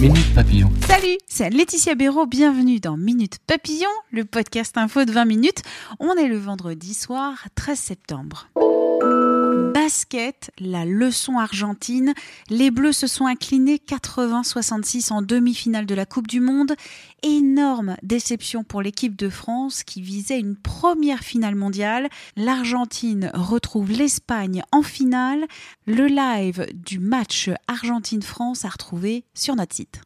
Minute Papillon. Salut, c'est Laetitia Béraud, bienvenue dans Minute Papillon, le podcast info de 20 minutes. On est le vendredi soir 13 septembre. Basket, la leçon argentine. Les Bleus se sont inclinés 80-66 en demi-finale de la Coupe du Monde. Énorme déception pour l'équipe de France qui visait une première finale mondiale. L'Argentine retrouve l'Espagne en finale. Le live du match Argentine-France à retrouver sur notre site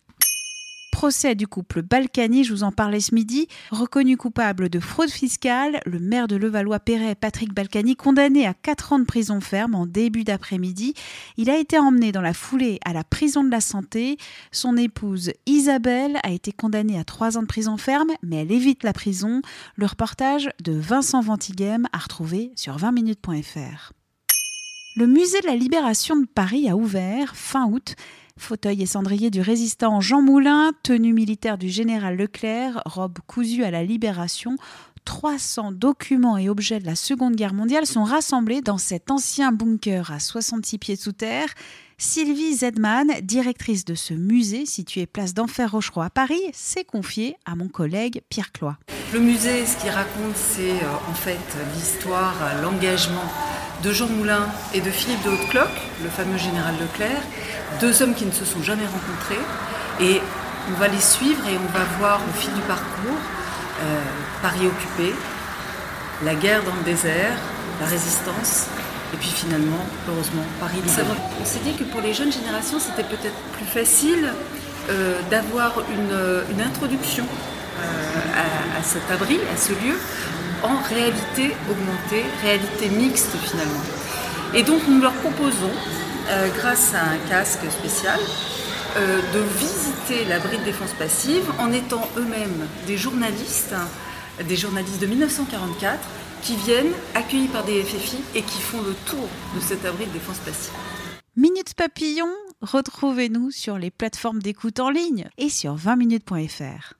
procès du couple Balkany, je vous en parlais ce midi, reconnu coupable de fraude fiscale, le maire de Levallois-Perret, Patrick Balkany, condamné à 4 ans de prison ferme en début d'après-midi. Il a été emmené dans la foulée à la prison de la santé. Son épouse Isabelle a été condamnée à 3 ans de prison ferme, mais elle évite la prison. Le reportage de Vincent Ventighem à retrouver sur 20minutes.fr. Le musée de la Libération de Paris a ouvert fin août fauteuil et cendrier du résistant Jean Moulin, tenue militaire du général Leclerc, robe cousue à la Libération. 300 documents et objets de la Seconde Guerre mondiale sont rassemblés dans cet ancien bunker à 66 pieds sous terre. Sylvie Zedman, directrice de ce musée situé place d'Enfer Rochereau à Paris, s'est confiée à mon collègue Pierre Cloy. Le musée, ce qu'il raconte, c'est euh, en fait l'histoire, euh, l'engagement de Jean Moulin et de Philippe de Haute-Cloque, le fameux général Leclerc, deux hommes qui ne se sont jamais rencontrés. Et on va les suivre et on va voir au fil du parcours euh, Paris occupé, la guerre dans le désert, la résistance, et puis finalement, heureusement, Paris. On s'est dit que pour les jeunes générations, c'était peut-être plus facile d'avoir une, introduction à, à, cet abri, à ce lieu, en réalité augmentée, réalité mixte finalement. Et donc nous leur proposons, euh, grâce à un casque spécial, euh, de visiter l'abri de défense passive en étant eux-mêmes des journalistes, des journalistes de 1944 qui viennent accueillis par des FFI et qui font le tour de cet abri de défense passive. Minutes Papillon, retrouvez-nous sur les plateformes d'écoute en ligne et sur 20minutes.fr.